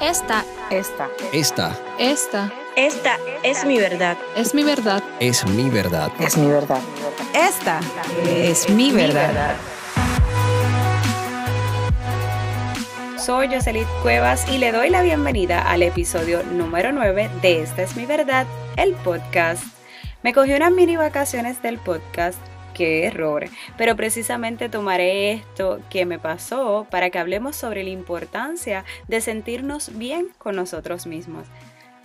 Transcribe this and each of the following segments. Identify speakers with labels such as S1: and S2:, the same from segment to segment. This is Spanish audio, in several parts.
S1: Esta,
S2: Esta.
S3: Esta
S1: esta
S4: Esta es mi verdad.
S1: es mi verdad.
S3: es mi verdad.
S2: Es mi verdad.
S5: Esta es mi verdad.
S4: Soy Jocelyn Cuevas y le doy la bienvenida al episodio número 9 de Esta es mi verdad, el podcast. Me cogí unas mini vacaciones del podcast, qué error, pero precisamente tomaré esto que me pasó para que hablemos sobre la importancia de sentirnos bien con nosotros mismos.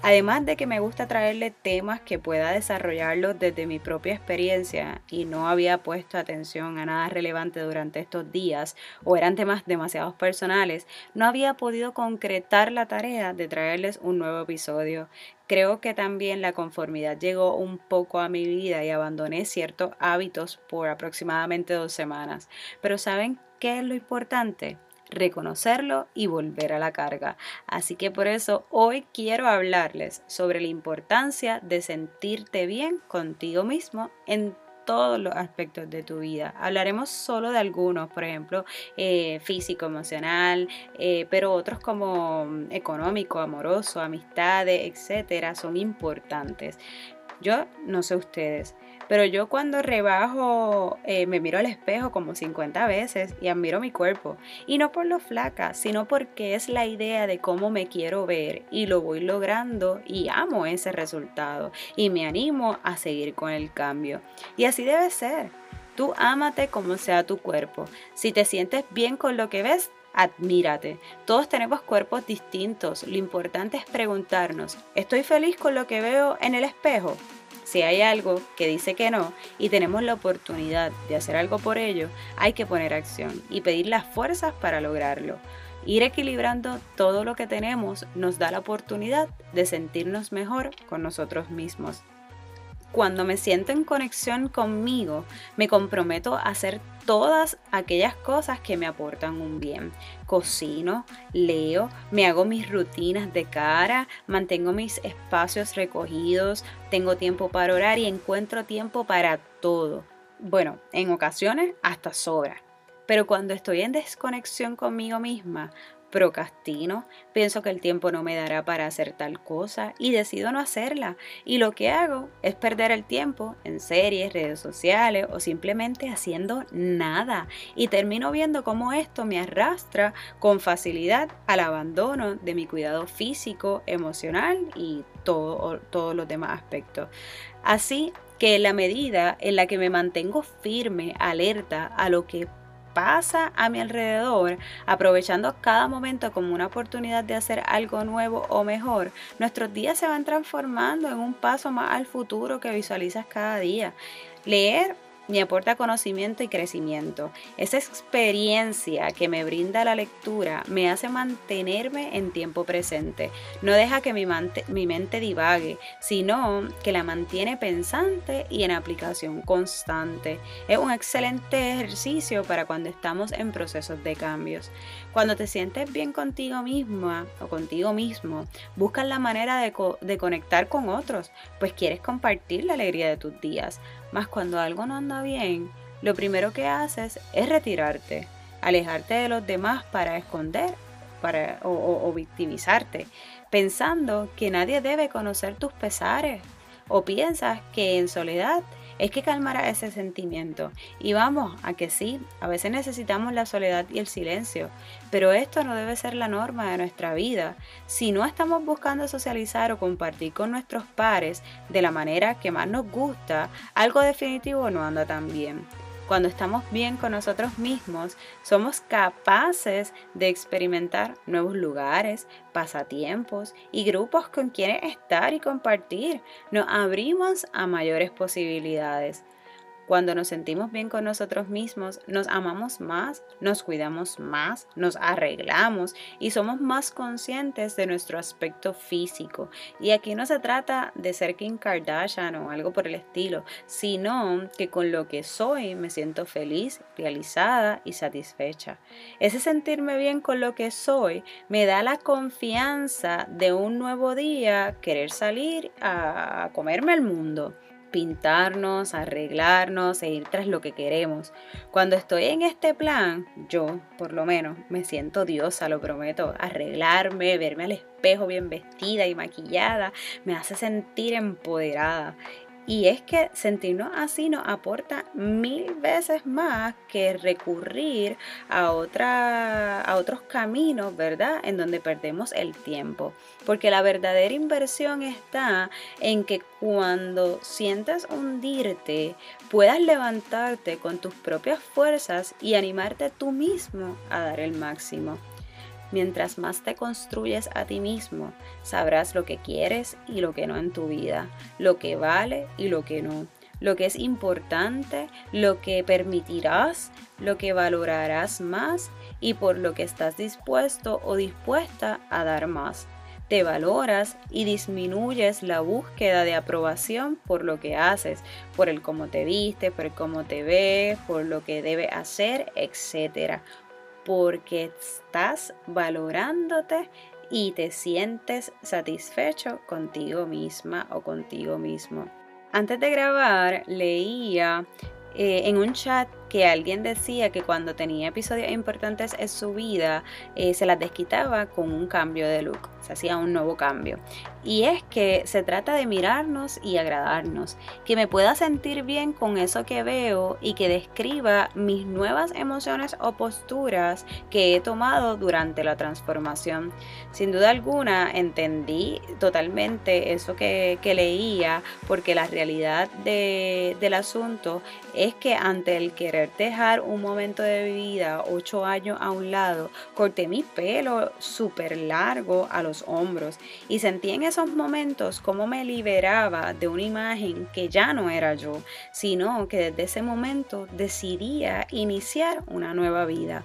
S4: Además de que me gusta traerle temas que pueda desarrollarlos desde mi propia experiencia y no había puesto atención a nada relevante durante estos días o eran temas demasiado personales, no había podido concretar la tarea de traerles un nuevo episodio. Creo que también la conformidad llegó un poco a mi vida y abandoné ciertos hábitos por aproximadamente dos semanas. Pero ¿saben qué es lo importante? Reconocerlo y volver a la carga. Así que por eso hoy quiero hablarles sobre la importancia de sentirte bien contigo mismo en todos los aspectos de tu vida. Hablaremos solo de algunos, por ejemplo, eh, físico, emocional, eh, pero otros como mm, económico, amoroso, amistades, etcétera, son importantes. Yo no sé ustedes, pero yo cuando rebajo eh, me miro al espejo como 50 veces y admiro mi cuerpo. Y no por lo flaca, sino porque es la idea de cómo me quiero ver y lo voy logrando y amo ese resultado y me animo a seguir con el cambio. Y así debe ser. Tú ámate como sea tu cuerpo. Si te sientes bien con lo que ves, admírate. Todos tenemos cuerpos distintos. Lo importante es preguntarnos, ¿estoy feliz con lo que veo en el espejo? Si hay algo que dice que no y tenemos la oportunidad de hacer algo por ello, hay que poner acción y pedir las fuerzas para lograrlo. Ir equilibrando todo lo que tenemos nos da la oportunidad de sentirnos mejor con nosotros mismos. Cuando me siento en conexión conmigo, me comprometo a hacer todas aquellas cosas que me aportan un bien. Cocino, leo, me hago mis rutinas de cara, mantengo mis espacios recogidos, tengo tiempo para orar y encuentro tiempo para todo. Bueno, en ocasiones hasta sobra. Pero cuando estoy en desconexión conmigo misma, procrastino, pienso que el tiempo no me dará para hacer tal cosa y decido no hacerla. Y lo que hago es perder el tiempo en series, redes sociales o simplemente haciendo nada. Y termino viendo cómo esto me arrastra con facilidad al abandono de mi cuidado físico, emocional y todo, todos los demás aspectos. Así que la medida en la que me mantengo firme, alerta a lo que pasa a mi alrededor, aprovechando cada momento como una oportunidad de hacer algo nuevo o mejor, nuestros días se van transformando en un paso más al futuro que visualizas cada día. Leer me aporta conocimiento y crecimiento. Esa experiencia que me brinda la lectura me hace mantenerme en tiempo presente. No deja que mi, mi, mente divague, sino que la mantiene pensante y en aplicación constante. Es un excelente ejercicio para cuando estamos en procesos de cambios. Cuando te sientes bien contigo misma o contigo mismo, buscas la manera de, co de conectar con otros, pues quieres compartir la alegría de tus días. Más cuando algo no anda bien, lo primero que haces es retirarte, alejarte de los demás para esconder para, o, o victimizarte, pensando que nadie debe conocer tus pesares, o piensas que en soledad es que calmará ese sentimiento. Y vamos, a que sí, a veces necesitamos la soledad y el silencio, pero esto no debe ser la norma de nuestra vida. Si no estamos buscando socializar o compartir con nuestros pares de la manera que más nos gusta, algo definitivo no anda tan bien. Cuando estamos bien con nosotros mismos, somos capaces de experimentar nuevos lugares, pasatiempos y grupos con quienes estar y compartir. Nos abrimos a mayores posibilidades. Cuando nos sentimos bien con nosotros mismos, nos amamos más, nos cuidamos más, nos arreglamos y somos más conscientes de nuestro aspecto físico. Y aquí no se trata de ser Kim Kardashian o algo por el estilo, sino que con lo que soy me siento feliz, realizada y satisfecha. Ese sentirme bien con lo que soy me da la confianza de un nuevo día querer salir a comerme el mundo pintarnos, arreglarnos e ir tras lo que queremos. Cuando estoy en este plan, yo, por lo menos, me siento diosa, lo prometo. Arreglarme, verme al espejo bien vestida y maquillada, me hace sentir empoderada. Y es que sentirnos así nos aporta mil veces más que recurrir a, otra, a otros caminos, ¿verdad? En donde perdemos el tiempo. Porque la verdadera inversión está en que cuando sientas hundirte, puedas levantarte con tus propias fuerzas y animarte tú mismo a dar el máximo. Mientras más te construyes a ti mismo, sabrás lo que quieres y lo que no en tu vida, lo que vale y lo que no, lo que es importante, lo que permitirás, lo que valorarás más y por lo que estás dispuesto o dispuesta a dar más. Te valoras y disminuyes la búsqueda de aprobación por lo que haces, por el cómo te viste, por el cómo te ves, por lo que debe hacer, etc porque estás valorándote y te sientes satisfecho contigo misma o contigo mismo. Antes de grabar leía eh, en un chat que alguien decía que cuando tenía episodios importantes en su vida eh, se las desquitaba con un cambio de look, se hacía un nuevo cambio. Y es que se trata de mirarnos y agradarnos, que me pueda sentir bien con eso que veo y que describa mis nuevas emociones o posturas que he tomado durante la transformación. Sin duda alguna entendí totalmente eso que, leía porque la realidad del asunto es que ante el dejar un momento de vida, ocho años a un lado, corté mi pelo súper largo a los hombros y sentí en esos momentos cómo me liberaba de una imagen que ya no era yo, sino que desde ese momento decidía iniciar una nueva vida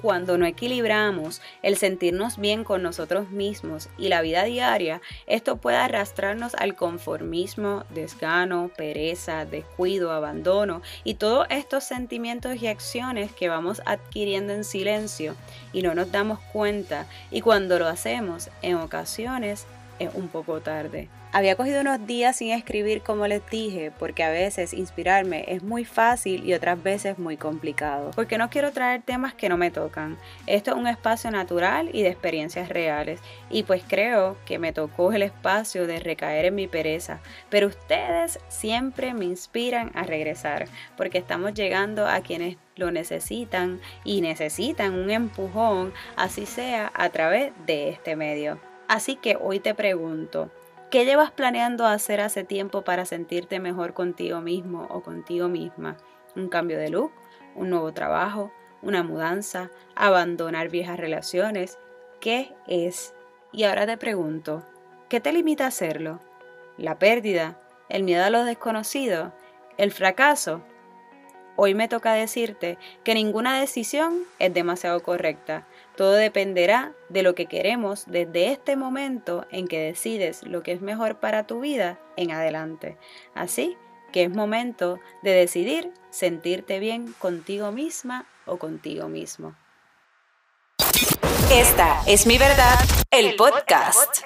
S4: cuando no equilibramos el sentirnos bien con nosotros mismos y la vida diaria, esto puede arrastrarnos al conformismo, desgano, pereza, descuido, abandono y todos estos sentimientos y acciones que vamos adquiriendo en silencio y no nos damos cuenta. Y cuando lo hacemos en ocasiones es un poco tarde. Había cogido unos días sin escribir como les dije, porque a veces inspirarme es muy fácil y otras veces muy complicado, porque no quiero traer temas que no me tocan. Esto es un espacio natural y de experiencias reales, y pues creo que me tocó el espacio de recaer en mi pereza, pero ustedes siempre me inspiran a regresar, porque estamos llegando a quienes lo necesitan y necesitan un empujón, así sea a través de este medio. Así que hoy te pregunto, ¿qué llevas planeando hacer hace tiempo para sentirte mejor contigo mismo o contigo misma? ¿Un cambio de look? ¿Un nuevo trabajo? ¿Una mudanza? ¿Abandonar viejas relaciones? ¿Qué es? Y ahora te pregunto, ¿qué te limita a hacerlo? ¿La pérdida? ¿El miedo a lo desconocido? ¿El fracaso? Hoy me toca decirte que ninguna decisión es demasiado correcta. Todo dependerá de lo que queremos desde este momento en que decides lo que es mejor para tu vida en adelante. Así que es momento de decidir sentirte bien contigo misma o contigo mismo.
S5: Esta es mi verdad, el podcast.